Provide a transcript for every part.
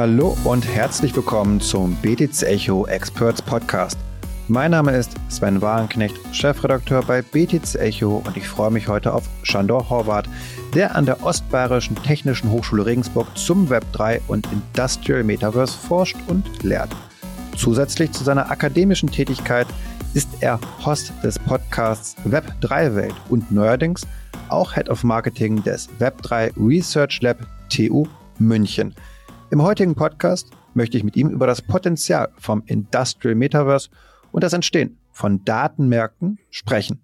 Hallo und herzlich willkommen zum BTC Echo Experts Podcast. Mein Name ist Sven Warenknecht, Chefredakteur bei BTC Echo und ich freue mich heute auf Shandor Horvath, der an der Ostbayerischen Technischen Hochschule Regensburg zum Web3 und Industrial Metaverse forscht und lehrt. Zusätzlich zu seiner akademischen Tätigkeit ist er Host des Podcasts Web3 Welt und neuerdings auch Head of Marketing des Web3 Research Lab TU München. Im heutigen Podcast möchte ich mit ihm über das Potenzial vom Industrial Metaverse und das Entstehen von Datenmärkten sprechen.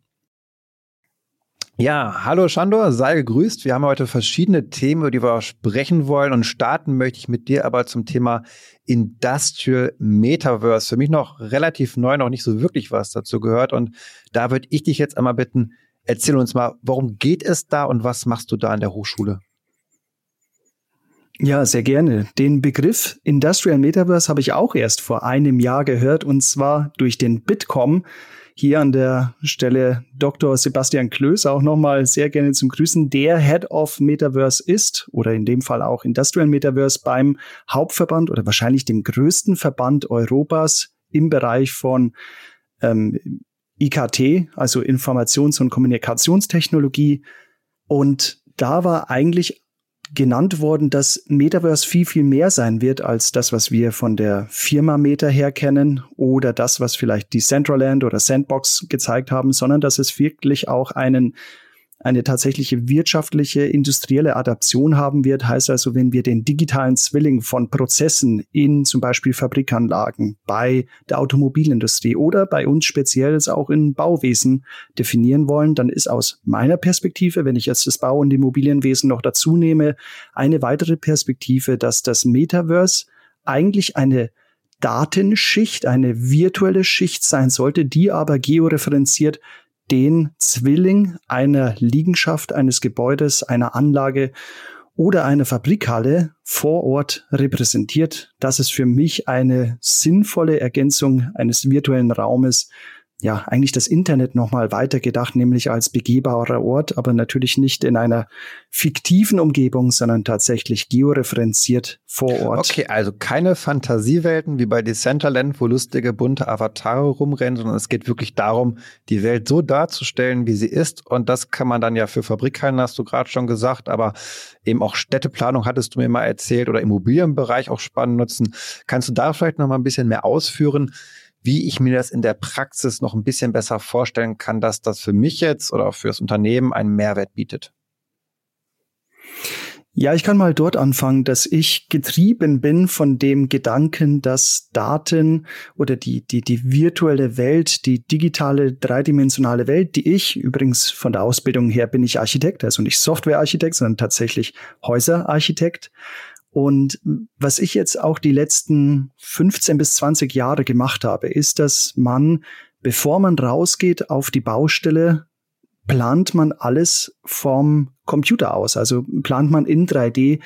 Ja, hallo Shandor, sei gegrüßt. Wir haben heute verschiedene Themen, über die wir sprechen wollen und starten möchte ich mit dir aber zum Thema Industrial Metaverse. Für mich noch relativ neu, noch nicht so wirklich was dazu gehört und da würde ich dich jetzt einmal bitten, erzähl uns mal, worum geht es da und was machst du da an der Hochschule? Ja, sehr gerne. Den Begriff Industrial Metaverse habe ich auch erst vor einem Jahr gehört und zwar durch den Bitkom. Hier an der Stelle Dr. Sebastian Klöß auch nochmal sehr gerne zum Grüßen, der Head of Metaverse ist oder in dem Fall auch Industrial Metaverse beim Hauptverband oder wahrscheinlich dem größten Verband Europas im Bereich von ähm, IKT, also Informations- und Kommunikationstechnologie. Und da war eigentlich genannt worden, dass Metaverse viel, viel mehr sein wird als das, was wir von der Firma Meta her kennen oder das, was vielleicht die Centraland oder Sandbox gezeigt haben, sondern dass es wirklich auch einen eine tatsächliche wirtschaftliche, industrielle Adaption haben wird. Heißt also, wenn wir den digitalen Zwilling von Prozessen in zum Beispiel Fabrikanlagen bei der Automobilindustrie oder bei uns speziell auch in Bauwesen definieren wollen, dann ist aus meiner Perspektive, wenn ich jetzt das Bau- und Immobilienwesen noch dazu nehme, eine weitere Perspektive, dass das Metaverse eigentlich eine Datenschicht, eine virtuelle Schicht sein sollte, die aber georeferenziert den Zwilling einer Liegenschaft, eines Gebäudes, einer Anlage oder einer Fabrikhalle vor Ort repräsentiert. Das ist für mich eine sinnvolle Ergänzung eines virtuellen Raumes, ja, eigentlich das Internet nochmal weitergedacht, nämlich als begehbarer Ort, aber natürlich nicht in einer fiktiven Umgebung, sondern tatsächlich georeferenziert vor Ort. Okay, also keine Fantasiewelten wie bei Decentraland, wo lustige bunte Avatare rumrennen, sondern es geht wirklich darum, die Welt so darzustellen, wie sie ist. Und das kann man dann ja für Fabrikhallen, hast du gerade schon gesagt, aber eben auch Städteplanung hattest du mir mal erzählt oder Immobilienbereich auch spannend nutzen. Kannst du da vielleicht noch mal ein bisschen mehr ausführen? Wie ich mir das in der Praxis noch ein bisschen besser vorstellen kann, dass das für mich jetzt oder für das Unternehmen einen Mehrwert bietet. Ja, ich kann mal dort anfangen, dass ich getrieben bin von dem Gedanken, dass Daten oder die, die, die virtuelle Welt, die digitale, dreidimensionale Welt, die ich, übrigens von der Ausbildung her bin ich Architekt, also nicht Softwarearchitekt, sondern tatsächlich Häuserarchitekt, und was ich jetzt auch die letzten 15 bis 20 Jahre gemacht habe, ist, dass man, bevor man rausgeht auf die Baustelle, plant man alles vom Computer aus. Also plant man in 3D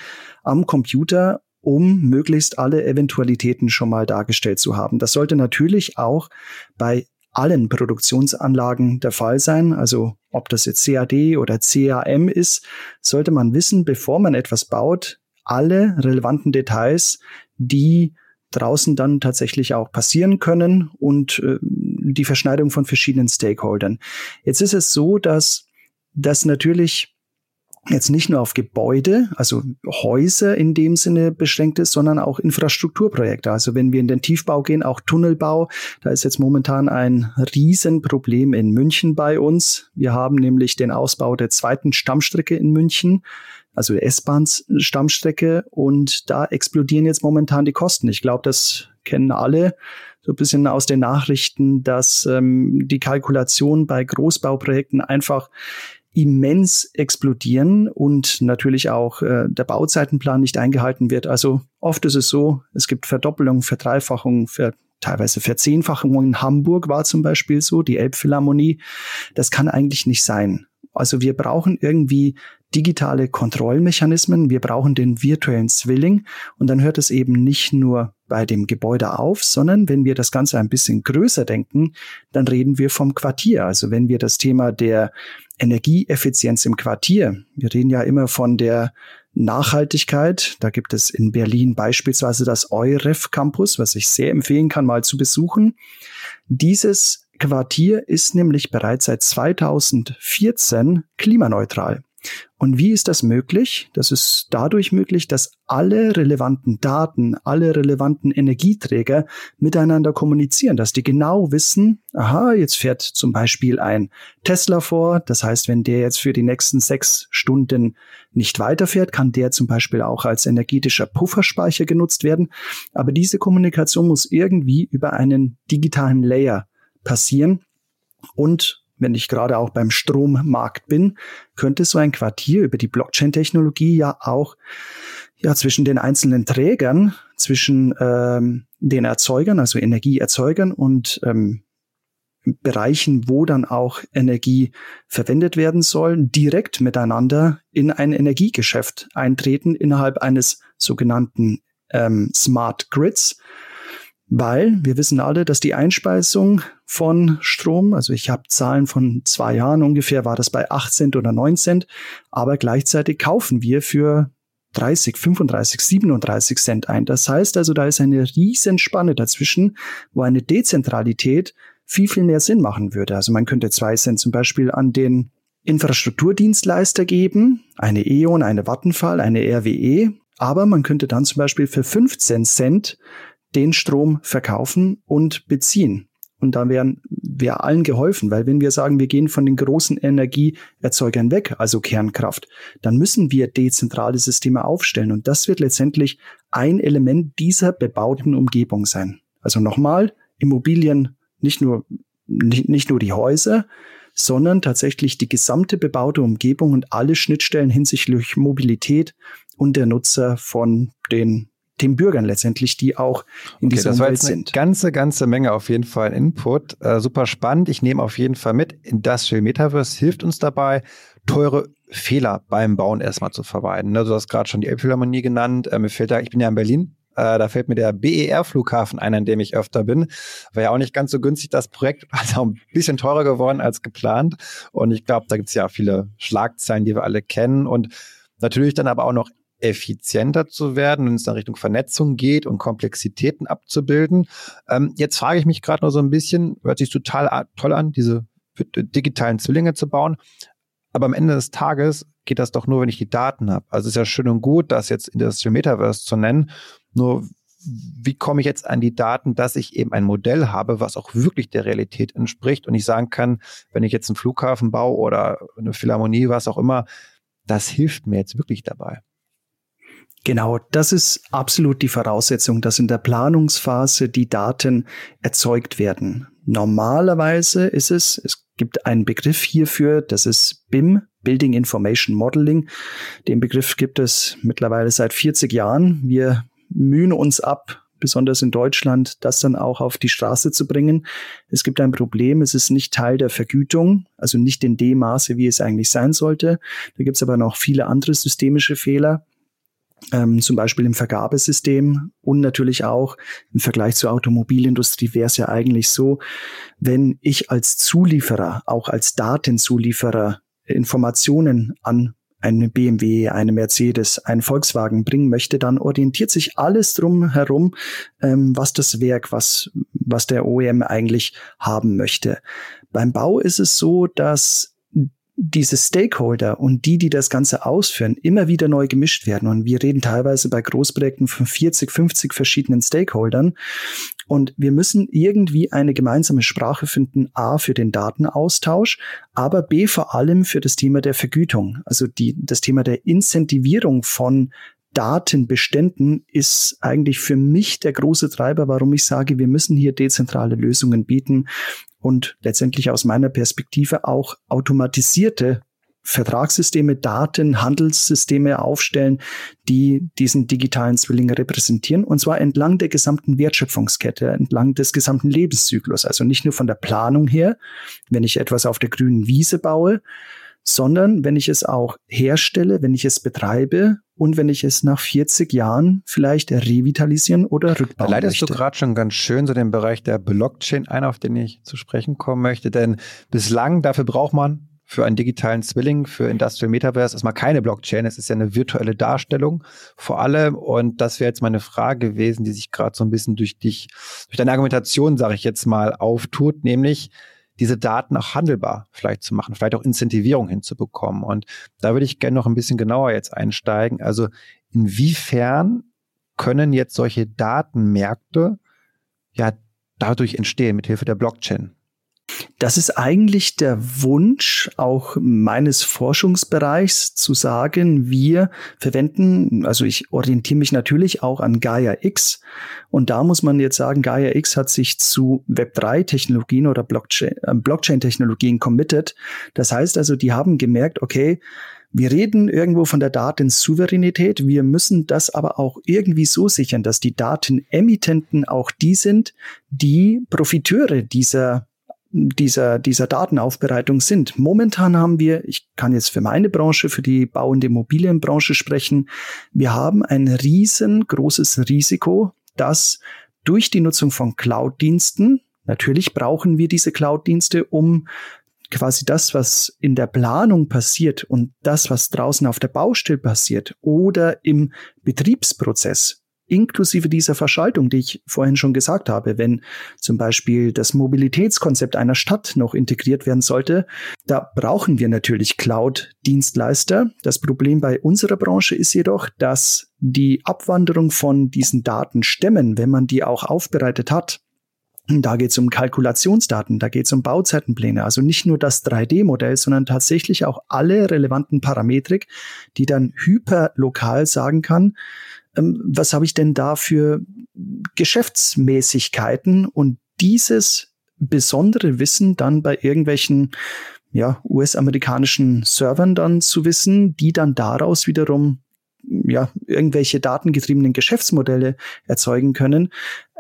am Computer, um möglichst alle Eventualitäten schon mal dargestellt zu haben. Das sollte natürlich auch bei allen Produktionsanlagen der Fall sein. Also ob das jetzt CAD oder CAM ist, sollte man wissen, bevor man etwas baut, alle relevanten Details, die draußen dann tatsächlich auch passieren können und äh, die Verschneidung von verschiedenen Stakeholdern. Jetzt ist es so, dass das natürlich jetzt nicht nur auf Gebäude, also Häuser in dem Sinne beschränkt ist, sondern auch Infrastrukturprojekte. Also wenn wir in den Tiefbau gehen, auch Tunnelbau, da ist jetzt momentan ein Riesenproblem in München bei uns. Wir haben nämlich den Ausbau der zweiten Stammstrecke in München also S-Bahn-Stammstrecke und da explodieren jetzt momentan die Kosten. Ich glaube, das kennen alle so ein bisschen aus den Nachrichten, dass ähm, die Kalkulation bei Großbauprojekten einfach immens explodieren und natürlich auch äh, der Bauzeitenplan nicht eingehalten wird. Also oft ist es so, es gibt Verdoppelungen, Verdreifachungen, für teilweise Verzehnfachungen. In Hamburg war zum Beispiel so, die Elbphilharmonie. Das kann eigentlich nicht sein. Also wir brauchen irgendwie digitale Kontrollmechanismen, wir brauchen den virtuellen Zwilling und dann hört es eben nicht nur bei dem Gebäude auf, sondern wenn wir das Ganze ein bisschen größer denken, dann reden wir vom Quartier. Also wenn wir das Thema der Energieeffizienz im Quartier, wir reden ja immer von der Nachhaltigkeit. Da gibt es in Berlin beispielsweise das EUREF Campus, was ich sehr empfehlen kann, mal zu besuchen. Dieses Quartier ist nämlich bereits seit 2014 klimaneutral. Und wie ist das möglich? Das ist dadurch möglich, dass alle relevanten Daten, alle relevanten Energieträger miteinander kommunizieren, dass die genau wissen, aha, jetzt fährt zum Beispiel ein Tesla vor. Das heißt, wenn der jetzt für die nächsten sechs Stunden nicht weiterfährt, kann der zum Beispiel auch als energetischer Pufferspeicher genutzt werden. Aber diese Kommunikation muss irgendwie über einen digitalen Layer passieren. Und wenn ich gerade auch beim Strommarkt bin, könnte so ein Quartier über die Blockchain-Technologie ja auch ja zwischen den einzelnen Trägern, zwischen ähm, den Erzeugern, also Energieerzeugern und ähm, Bereichen, wo dann auch Energie verwendet werden soll, direkt miteinander in ein Energiegeschäft eintreten innerhalb eines sogenannten ähm, Smart Grids. Weil wir wissen alle, dass die Einspeisung von Strom, also ich habe Zahlen von zwei Jahren ungefähr, war das bei 8 Cent oder 9 Cent, aber gleichzeitig kaufen wir für 30, 35, 37 Cent ein. Das heißt also, da ist eine Riesenspanne dazwischen, wo eine Dezentralität viel, viel mehr Sinn machen würde. Also man könnte zwei Cent zum Beispiel an den Infrastrukturdienstleister geben, eine E.ON, eine Vattenfall, eine RWE, aber man könnte dann zum Beispiel für 15 Cent den Strom verkaufen und beziehen. Und da wären wir allen geholfen, weil wenn wir sagen, wir gehen von den großen Energieerzeugern weg, also Kernkraft, dann müssen wir dezentrale Systeme aufstellen. Und das wird letztendlich ein Element dieser bebauten Umgebung sein. Also nochmal, Immobilien, nicht nur, nicht, nicht nur die Häuser, sondern tatsächlich die gesamte bebaute Umgebung und alle Schnittstellen hinsichtlich Mobilität und der Nutzer von den den Bürgern letztendlich, die auch in okay, dieser das war jetzt eine sind. Ganze, ganze Menge auf jeden Fall Input. Äh, super spannend. Ich nehme auf jeden Fall mit. Industrial Metaverse hilft uns dabei, teure Fehler beim Bauen erstmal zu vermeiden. Ne, du hast gerade schon die Elbphilharmonie genannt. Äh, mir fällt da, ich bin ja in Berlin. Äh, da fällt mir der BER-Flughafen ein, an dem ich öfter bin. War ja auch nicht ganz so günstig, das Projekt. Also ein bisschen teurer geworden als geplant. Und ich glaube, da gibt es ja viele Schlagzeilen, die wir alle kennen. Und natürlich dann aber auch noch effizienter zu werden, wenn es in Richtung Vernetzung geht und Komplexitäten abzubilden. Ähm, jetzt frage ich mich gerade noch so ein bisschen, hört sich total toll an, diese digitalen Zwillinge zu bauen. Aber am Ende des Tages geht das doch nur, wenn ich die Daten habe. Also es ist ja schön und gut, das jetzt Industrial Metaverse zu nennen. Nur wie komme ich jetzt an die Daten, dass ich eben ein Modell habe, was auch wirklich der Realität entspricht und ich sagen kann, wenn ich jetzt einen Flughafen baue oder eine Philharmonie, was auch immer, das hilft mir jetzt wirklich dabei. Genau, das ist absolut die Voraussetzung, dass in der Planungsphase die Daten erzeugt werden. Normalerweise ist es, es gibt einen Begriff hierfür, das ist BIM, Building Information Modeling. Den Begriff gibt es mittlerweile seit 40 Jahren. Wir mühen uns ab, besonders in Deutschland, das dann auch auf die Straße zu bringen. Es gibt ein Problem, es ist nicht Teil der Vergütung, also nicht in dem Maße, wie es eigentlich sein sollte. Da gibt es aber noch viele andere systemische Fehler ähm, zum Beispiel im Vergabesystem und natürlich auch im Vergleich zur Automobilindustrie wäre es ja eigentlich so, wenn ich als Zulieferer, auch als Datenzulieferer Informationen an eine BMW, eine Mercedes, einen Volkswagen bringen möchte, dann orientiert sich alles drum herum, ähm, was das Werk, was, was der OEM eigentlich haben möchte. Beim Bau ist es so, dass diese Stakeholder und die, die das Ganze ausführen, immer wieder neu gemischt werden. Und wir reden teilweise bei Großprojekten von 40, 50 verschiedenen Stakeholdern. Und wir müssen irgendwie eine gemeinsame Sprache finden, A, für den Datenaustausch, aber B, vor allem für das Thema der Vergütung. Also die, das Thema der Incentivierung von Datenbeständen ist eigentlich für mich der große Treiber, warum ich sage, wir müssen hier dezentrale Lösungen bieten, und letztendlich aus meiner Perspektive auch automatisierte Vertragssysteme, Daten, Handelssysteme aufstellen, die diesen digitalen Zwilling repräsentieren. Und zwar entlang der gesamten Wertschöpfungskette, entlang des gesamten Lebenszyklus. Also nicht nur von der Planung her, wenn ich etwas auf der grünen Wiese baue, sondern wenn ich es auch herstelle, wenn ich es betreibe und wenn ich es nach 40 Jahren vielleicht revitalisieren oder rückbauen da leitest möchte. du gerade schon ganz schön so den Bereich der Blockchain ein, auf den ich zu sprechen kommen möchte, denn bislang dafür braucht man für einen digitalen Zwilling, für Industrial Metaverse erstmal keine Blockchain. Es ist ja eine virtuelle Darstellung vor allem. Und das wäre jetzt meine Frage gewesen, die sich gerade so ein bisschen durch dich, durch deine Argumentation, sage ich jetzt mal, auftut, nämlich diese Daten auch handelbar vielleicht zu machen, vielleicht auch Incentivierung hinzubekommen. Und da würde ich gerne noch ein bisschen genauer jetzt einsteigen. Also inwiefern können jetzt solche Datenmärkte ja dadurch entstehen, mit Hilfe der Blockchain? Das ist eigentlich der Wunsch auch meines Forschungsbereichs zu sagen, wir verwenden, also ich orientiere mich natürlich auch an Gaia X und da muss man jetzt sagen, Gaia X hat sich zu Web3-Technologien oder äh, Blockchain-Technologien committed. Das heißt also, die haben gemerkt, okay, wir reden irgendwo von der Datensouveränität. Wir müssen das aber auch irgendwie so sichern, dass die Datenemittenten auch die sind, die Profiteure dieser dieser, dieser Datenaufbereitung sind. Momentan haben wir, ich kann jetzt für meine Branche, für die Bau- und Immobilienbranche sprechen, wir haben ein riesengroßes Risiko, dass durch die Nutzung von Cloud-Diensten, natürlich brauchen wir diese Cloud-Dienste, um quasi das, was in der Planung passiert und das, was draußen auf der Baustelle passiert oder im Betriebsprozess, inklusive dieser Verschaltung, die ich vorhin schon gesagt habe, wenn zum Beispiel das Mobilitätskonzept einer Stadt noch integriert werden sollte, da brauchen wir natürlich Cloud-Dienstleister. Das Problem bei unserer Branche ist jedoch, dass die Abwanderung von diesen Datenstämmen, wenn man die auch aufbereitet hat, da geht es um Kalkulationsdaten, da geht es um Bauzeitenpläne, also nicht nur das 3D-Modell, sondern tatsächlich auch alle relevanten Parametrik, die dann hyperlokal sagen kann, was habe ich denn da für Geschäftsmäßigkeiten und dieses besondere Wissen dann bei irgendwelchen ja, US-amerikanischen Servern dann zu wissen, die dann daraus wiederum ja, irgendwelche datengetriebenen Geschäftsmodelle erzeugen können,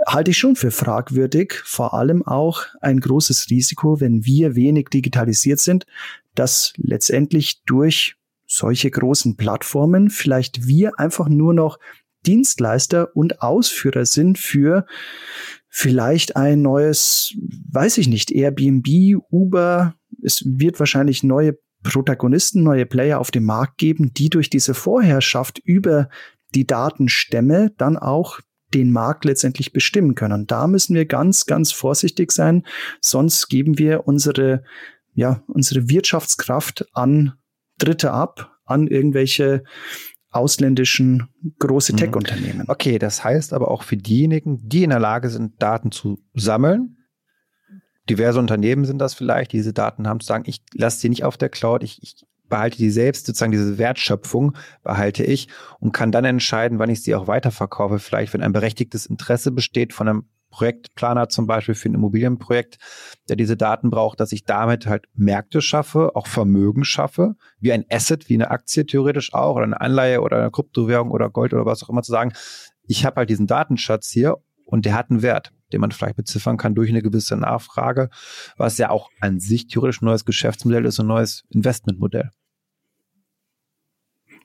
halte ich schon für fragwürdig. Vor allem auch ein großes Risiko, wenn wir wenig digitalisiert sind, dass letztendlich durch solche großen Plattformen vielleicht wir einfach nur noch Dienstleister und Ausführer sind für vielleicht ein neues, weiß ich nicht, Airbnb, Uber. Es wird wahrscheinlich neue Protagonisten, neue Player auf dem Markt geben, die durch diese Vorherrschaft über die Datenstämme dann auch den Markt letztendlich bestimmen können. Da müssen wir ganz, ganz vorsichtig sein, sonst geben wir unsere, ja, unsere Wirtschaftskraft an Dritte ab, an irgendwelche ausländischen große mhm. Tech-Unternehmen. Okay, das heißt aber auch für diejenigen, die in der Lage sind, Daten zu sammeln, diverse Unternehmen sind das vielleicht, die diese Daten haben, zu sagen, ich lasse sie nicht auf der Cloud, ich, ich behalte die selbst, sozusagen diese Wertschöpfung behalte ich und kann dann entscheiden, wann ich sie auch weiterverkaufe. Vielleicht, wenn ein berechtigtes Interesse besteht von einem Projektplaner zum Beispiel für ein Immobilienprojekt, der diese Daten braucht, dass ich damit halt Märkte schaffe, auch Vermögen schaffe, wie ein Asset, wie eine Aktie theoretisch auch oder eine Anleihe oder eine Kryptowährung oder Gold oder was auch immer zu sagen. Ich habe halt diesen Datenschatz hier und der hat einen Wert, den man vielleicht beziffern kann durch eine gewisse Nachfrage, was ja auch an sich theoretisch ein neues Geschäftsmodell ist, ein neues Investmentmodell.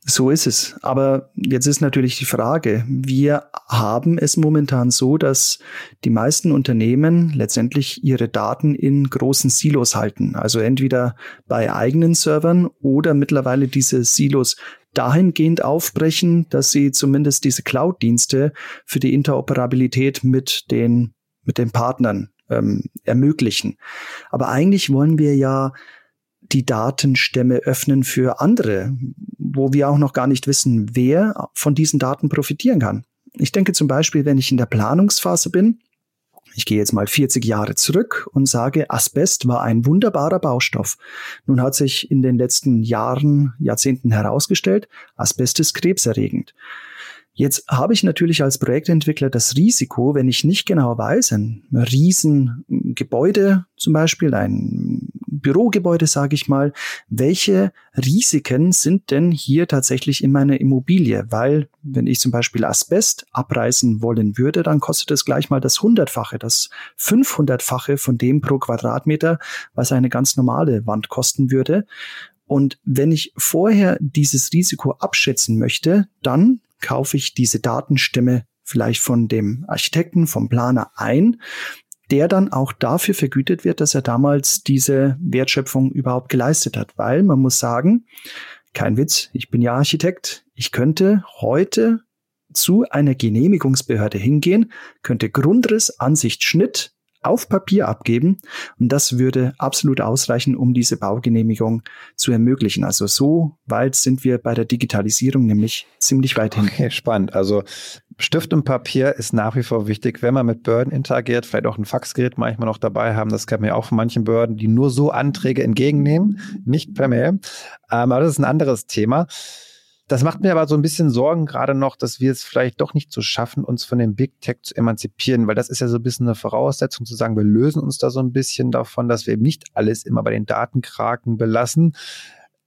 So ist es. Aber jetzt ist natürlich die Frage, wir haben es momentan so, dass die meisten Unternehmen letztendlich ihre Daten in großen Silos halten. Also entweder bei eigenen Servern oder mittlerweile diese Silos dahingehend aufbrechen, dass sie zumindest diese Cloud-Dienste für die Interoperabilität mit den, mit den Partnern ähm, ermöglichen. Aber eigentlich wollen wir ja die Datenstämme öffnen für andere, wo wir auch noch gar nicht wissen, wer von diesen Daten profitieren kann. Ich denke zum Beispiel, wenn ich in der Planungsphase bin, ich gehe jetzt mal 40 Jahre zurück und sage, Asbest war ein wunderbarer Baustoff. Nun hat sich in den letzten Jahren, Jahrzehnten herausgestellt, Asbest ist krebserregend. Jetzt habe ich natürlich als Projektentwickler das Risiko, wenn ich nicht genau weiß, ein Riesengebäude zum Beispiel, ein Bürogebäude, sage ich mal, welche Risiken sind denn hier tatsächlich in meiner Immobilie? Weil wenn ich zum Beispiel Asbest abreißen wollen würde, dann kostet es gleich mal das hundertfache, das 500-fache von dem pro Quadratmeter, was eine ganz normale Wand kosten würde. Und wenn ich vorher dieses Risiko abschätzen möchte, dann kaufe ich diese Datenstimme vielleicht von dem Architekten, vom Planer ein, der dann auch dafür vergütet wird, dass er damals diese Wertschöpfung überhaupt geleistet hat. Weil man muss sagen, kein Witz, ich bin ja Architekt, ich könnte heute zu einer Genehmigungsbehörde hingehen, könnte Grundriss, Ansicht, Schnitt auf Papier abgeben und das würde absolut ausreichen, um diese Baugenehmigung zu ermöglichen. Also so weit sind wir bei der Digitalisierung nämlich ziemlich weit hin. Okay, spannend. Also Stift und Papier ist nach wie vor wichtig, wenn man mit Behörden interagiert, vielleicht auch ein Faxgerät manchmal noch dabei haben. Das kennt man ja auch von manchen Behörden, die nur so Anträge entgegennehmen, nicht per Mail. Ähm, aber das ist ein anderes Thema. Das macht mir aber so ein bisschen Sorgen gerade noch, dass wir es vielleicht doch nicht so schaffen, uns von dem Big Tech zu emanzipieren, weil das ist ja so ein bisschen eine Voraussetzung zu sagen, wir lösen uns da so ein bisschen davon, dass wir eben nicht alles immer bei den Datenkraken belassen.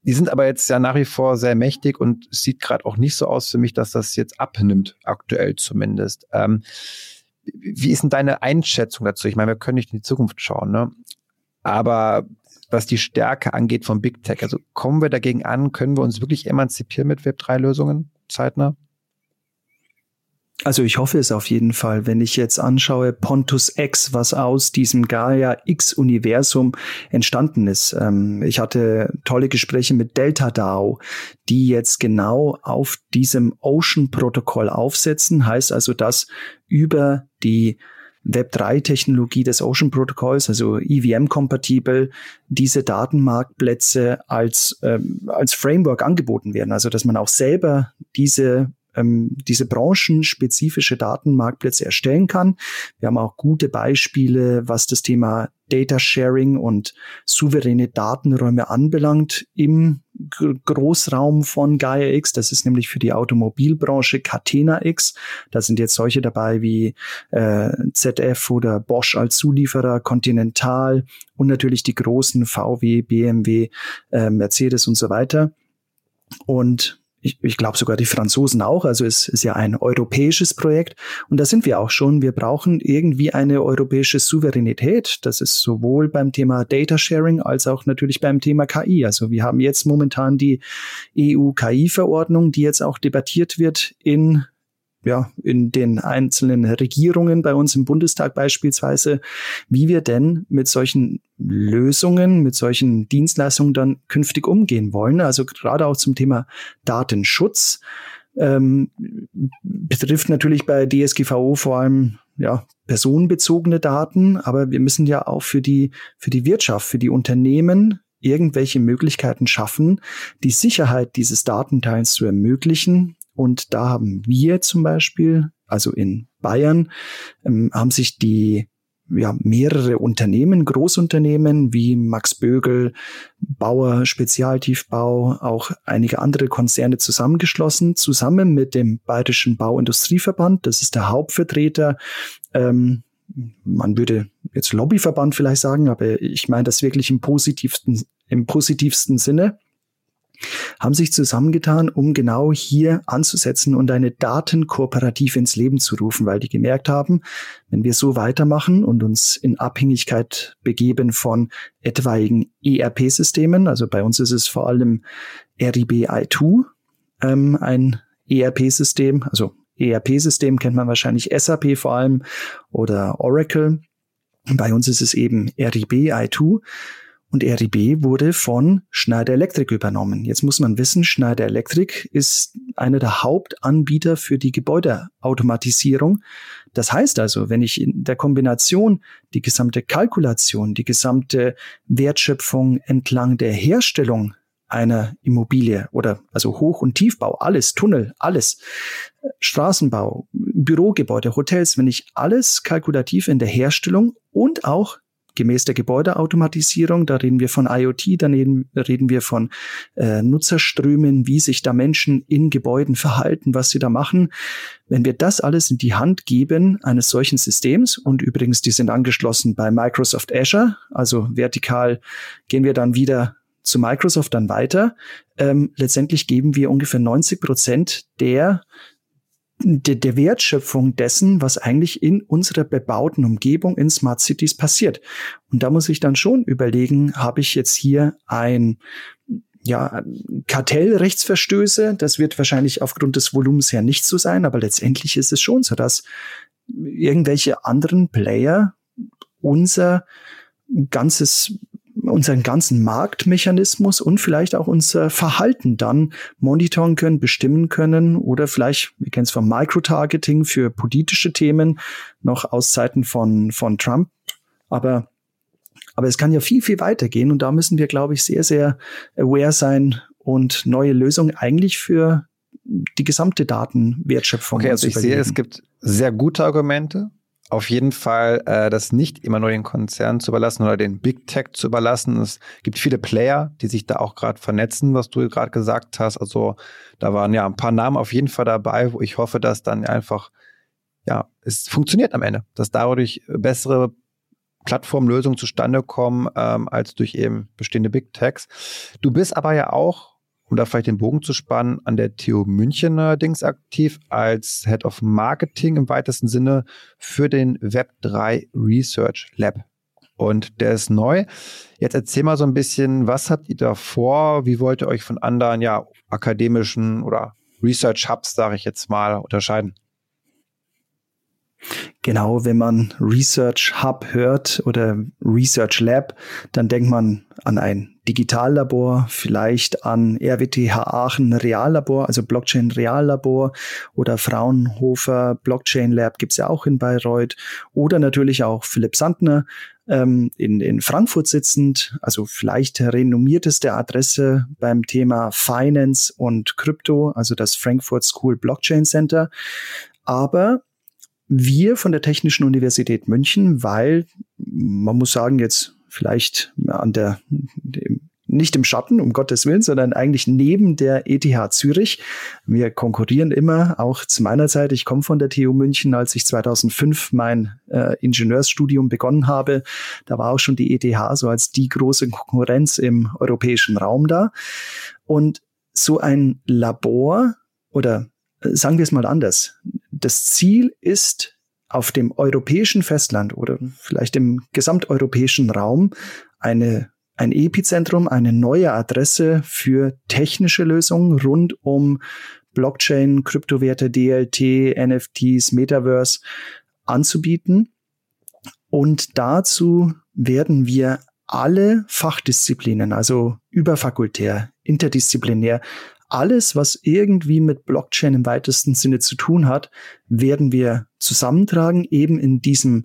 Die sind aber jetzt ja nach wie vor sehr mächtig und es sieht gerade auch nicht so aus für mich, dass das jetzt abnimmt, aktuell zumindest. Ähm, wie ist denn deine Einschätzung dazu? Ich meine, wir können nicht in die Zukunft schauen, ne? Aber was die Stärke angeht von Big Tech. Also kommen wir dagegen an? Können wir uns wirklich emanzipieren mit Web3-Lösungen zeitnah? Also ich hoffe es auf jeden Fall, wenn ich jetzt anschaue Pontus X, was aus diesem Gaia X-Universum entstanden ist. Ähm, ich hatte tolle Gespräche mit Delta DAO, die jetzt genau auf diesem Ocean-Protokoll aufsetzen. Heißt also, dass über die Web3-Technologie des Ocean Protocols, also EVM-kompatibel, diese Datenmarktplätze als, ähm, als Framework angeboten werden. Also dass man auch selber diese ähm, diese branchenspezifische Datenmarktplätze erstellen kann. Wir haben auch gute Beispiele, was das Thema Data Sharing und souveräne Datenräume anbelangt im Großraum von Gaia X. Das ist nämlich für die Automobilbranche Catena X. Da sind jetzt solche dabei wie äh, ZF oder Bosch als Zulieferer, Continental und natürlich die großen VW, BMW, äh, Mercedes und so weiter. Und ich, ich glaube sogar die Franzosen auch. Also es ist ja ein europäisches Projekt und da sind wir auch schon. Wir brauchen irgendwie eine europäische Souveränität. Das ist sowohl beim Thema Data Sharing als auch natürlich beim Thema KI. Also wir haben jetzt momentan die EU-KI-Verordnung, die jetzt auch debattiert wird in ja, in den einzelnen Regierungen bei uns im Bundestag beispielsweise, wie wir denn mit solchen Lösungen, mit solchen Dienstleistungen dann künftig umgehen wollen. Also gerade auch zum Thema Datenschutz ähm, betrifft natürlich bei DSGVO vor allem ja, personenbezogene Daten, aber wir müssen ja auch für die, für die Wirtschaft, für die Unternehmen irgendwelche Möglichkeiten schaffen, die Sicherheit dieses Datenteils zu ermöglichen, und da haben wir zum Beispiel, also in Bayern, ähm, haben sich die ja, mehrere Unternehmen, Großunternehmen wie Max Bögel, Bauer Spezialtiefbau, auch einige andere Konzerne zusammengeschlossen, zusammen mit dem Bayerischen Bauindustrieverband. Das ist der Hauptvertreter. Ähm, man würde jetzt Lobbyverband vielleicht sagen, aber ich meine das wirklich im positivsten, im positivsten Sinne haben sich zusammengetan, um genau hier anzusetzen und eine Datenkooperative ins Leben zu rufen, weil die gemerkt haben, wenn wir so weitermachen und uns in Abhängigkeit begeben von etwaigen ERP-Systemen, also bei uns ist es vor allem RIB i2, ähm, ein ERP-System, also ERP-System kennt man wahrscheinlich SAP vor allem oder Oracle. Bei uns ist es eben RIB i2 und RIB wurde von Schneider Electric übernommen. Jetzt muss man wissen, Schneider Electric ist einer der Hauptanbieter für die Gebäudeautomatisierung. Das heißt also, wenn ich in der Kombination die gesamte Kalkulation, die gesamte Wertschöpfung entlang der Herstellung einer Immobilie oder also Hoch- und Tiefbau, alles, Tunnel, alles, Straßenbau, Bürogebäude, Hotels, wenn ich alles kalkulativ in der Herstellung und auch gemäß der Gebäudeautomatisierung. Da reden wir von IoT, dann reden, reden wir von äh, Nutzerströmen, wie sich da Menschen in Gebäuden verhalten, was sie da machen. Wenn wir das alles in die Hand geben eines solchen Systems, und übrigens, die sind angeschlossen bei Microsoft Azure, also vertikal gehen wir dann wieder zu Microsoft dann weiter. Ähm, letztendlich geben wir ungefähr 90 Prozent der der, der Wertschöpfung dessen, was eigentlich in unserer bebauten Umgebung in Smart Cities passiert. Und da muss ich dann schon überlegen, habe ich jetzt hier ein ja, Kartellrechtsverstöße, das wird wahrscheinlich aufgrund des Volumens her nicht so sein, aber letztendlich ist es schon so, dass irgendwelche anderen Player unser ganzes unseren ganzen Marktmechanismus und vielleicht auch unser Verhalten dann monitoren können, bestimmen können oder vielleicht, wir kennen es vom Microtargeting für politische Themen, noch aus Zeiten von, von Trump. Aber, aber es kann ja viel, viel weitergehen und da müssen wir, glaube ich, sehr, sehr aware sein und neue Lösungen eigentlich für die gesamte Datenwertschöpfung. Okay, also ich sehe, es gibt sehr gute Argumente auf jeden Fall äh, das nicht immer nur den Konzernen zu überlassen oder den Big Tech zu überlassen. Es gibt viele Player, die sich da auch gerade vernetzen, was du gerade gesagt hast. Also da waren ja ein paar Namen auf jeden Fall dabei, wo ich hoffe, dass dann einfach, ja, es funktioniert am Ende, dass dadurch bessere Plattformlösungen zustande kommen, ähm, als durch eben bestehende Big Techs. Du bist aber ja auch um da vielleicht den Bogen zu spannen, an der TU München allerdings aktiv als Head of Marketing im weitesten Sinne für den Web3 Research Lab. Und der ist neu. Jetzt erzähl mal so ein bisschen, was habt ihr da vor? Wie wollt ihr euch von anderen, ja, akademischen oder Research Hubs, sage ich jetzt mal, unterscheiden? Genau, wenn man Research Hub hört oder Research Lab, dann denkt man an ein Digitallabor, vielleicht an RWTH Aachen Reallabor, also Blockchain Reallabor oder Fraunhofer Blockchain Lab gibt's ja auch in Bayreuth oder natürlich auch Philipp Sandner ähm, in, in Frankfurt sitzend, also vielleicht renommierteste Adresse beim Thema Finance und Krypto, also das Frankfurt School Blockchain Center. Aber wir von der Technischen Universität München, weil man muss sagen, jetzt vielleicht an der, nicht im Schatten, um Gottes Willen, sondern eigentlich neben der ETH Zürich. Wir konkurrieren immer, auch zu meiner Zeit. Ich komme von der TU München, als ich 2005 mein äh, Ingenieursstudium begonnen habe. Da war auch schon die ETH so als die große Konkurrenz im europäischen Raum da. Und so ein Labor oder äh, sagen wir es mal anders. Das Ziel ist, auf dem europäischen Festland oder vielleicht im gesamteuropäischen Raum eine, ein Epizentrum, eine neue Adresse für technische Lösungen rund um Blockchain, Kryptowerte, DLT, NFTs, Metaverse anzubieten. Und dazu werden wir alle Fachdisziplinen, also überfakultär, interdisziplinär, alles, was irgendwie mit Blockchain im weitesten Sinne zu tun hat, werden wir zusammentragen, eben in diesem,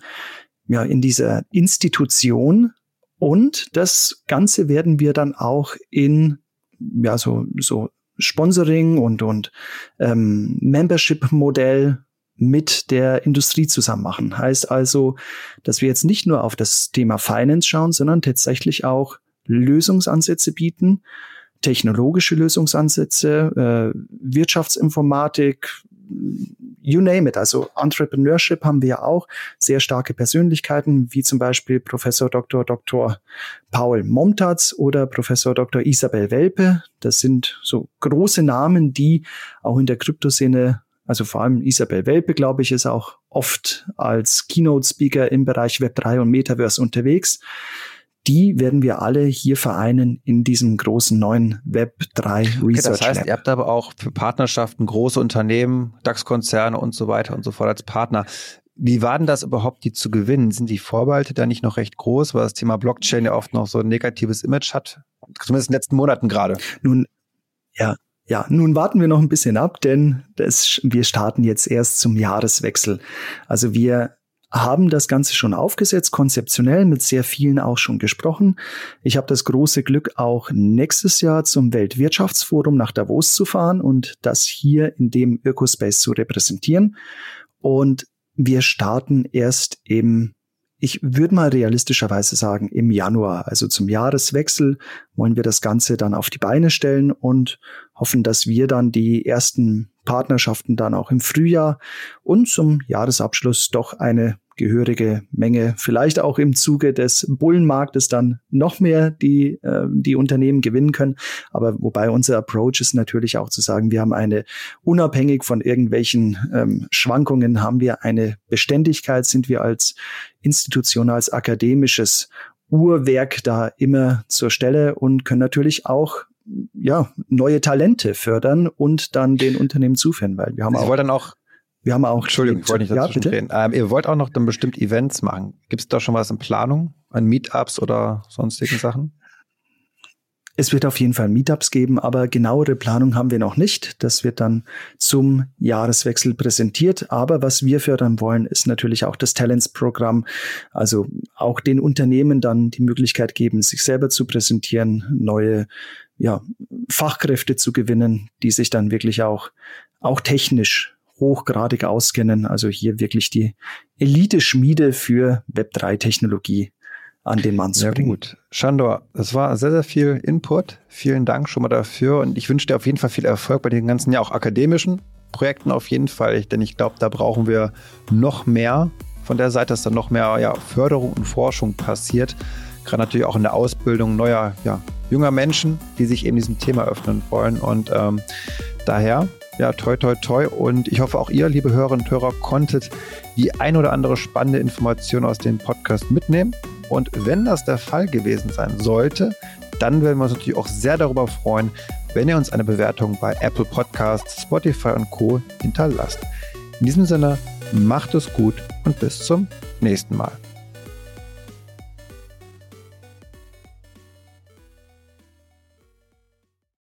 ja, in dieser Institution. Und das Ganze werden wir dann auch in, ja, so, so Sponsoring und, und ähm, Membership-Modell mit der Industrie zusammen machen. Heißt also, dass wir jetzt nicht nur auf das Thema Finance schauen, sondern tatsächlich auch Lösungsansätze bieten, technologische Lösungsansätze, äh, Wirtschaftsinformatik, you name it. Also Entrepreneurship haben wir auch sehr starke Persönlichkeiten, wie zum Beispiel Professor Dr. Dr. Paul Momtatz oder Professor Dr. Isabel Welpe. Das sind so große Namen, die auch in der Kryptoszene also vor allem Isabel Welpe, glaube ich, ist auch oft als Keynote-Speaker im Bereich Web3 und Metaverse unterwegs die werden wir alle hier vereinen in diesem großen neuen Web3 Research okay, Das heißt, Lab. ihr habt aber auch für Partnerschaften große Unternehmen, DAX-Konzerne und so weiter und so fort als Partner. Wie war denn das überhaupt, die zu gewinnen? Sind die Vorbehalte da nicht noch recht groß, weil das Thema Blockchain ja oft noch so ein negatives Image hat? Zumindest in den letzten Monaten gerade. Nun, ja, ja, nun warten wir noch ein bisschen ab, denn das, wir starten jetzt erst zum Jahreswechsel. Also wir haben das Ganze schon aufgesetzt, konzeptionell mit sehr vielen auch schon gesprochen. Ich habe das große Glück, auch nächstes Jahr zum Weltwirtschaftsforum nach Davos zu fahren und das hier in dem Ökospace zu repräsentieren. Und wir starten erst im ich würde mal realistischerweise sagen, im Januar, also zum Jahreswechsel, wollen wir das Ganze dann auf die Beine stellen und hoffen, dass wir dann die ersten Partnerschaften dann auch im Frühjahr und zum Jahresabschluss doch eine gehörige Menge, vielleicht auch im Zuge des Bullenmarktes dann noch mehr die, äh, die Unternehmen gewinnen können. Aber wobei unser Approach ist natürlich auch zu sagen, wir haben eine, unabhängig von irgendwelchen ähm, Schwankungen, haben wir eine Beständigkeit, sind wir als Institution, als akademisches Uhrwerk da immer zur Stelle und können natürlich auch ja, neue Talente fördern und dann den Unternehmen zuführen, weil wir haben Sie auch. wollen dann auch Wir haben auch. Entschuldigung, ich wollte nicht dazwischen ja, reden. Ähm, ihr wollt auch noch dann bestimmt Events machen. Gibt es da schon was in Planung? An Meetups oder sonstigen Sachen? Es wird auf jeden Fall Meetups geben, aber genauere Planung haben wir noch nicht. Das wird dann zum Jahreswechsel präsentiert. Aber was wir fördern wollen, ist natürlich auch das Talents-Programm. Also auch den Unternehmen dann die Möglichkeit geben, sich selber zu präsentieren, neue ja, Fachkräfte zu gewinnen, die sich dann wirklich auch, auch technisch hochgradig auskennen. Also hier wirklich die Elite-Schmiede für Web3-Technologie an den Mann zu ja, bringen. gut. Shandor, das war sehr, sehr viel Input. Vielen Dank schon mal dafür und ich wünsche dir auf jeden Fall viel Erfolg bei den ganzen, ja auch akademischen Projekten auf jeden Fall, denn ich glaube, da brauchen wir noch mehr von der Seite, dass da noch mehr ja, Förderung und Forschung passiert. Gerade natürlich auch in der Ausbildung neuer, ja, junger Menschen, die sich eben diesem Thema öffnen wollen. Und ähm, daher, ja, toi, toi, toi. Und ich hoffe, auch ihr, liebe Hörerinnen und Hörer, konntet die ein oder andere spannende Information aus dem Podcast mitnehmen. Und wenn das der Fall gewesen sein sollte, dann werden wir uns natürlich auch sehr darüber freuen, wenn ihr uns eine Bewertung bei Apple Podcasts, Spotify und Co. hinterlasst. In diesem Sinne, macht es gut und bis zum nächsten Mal.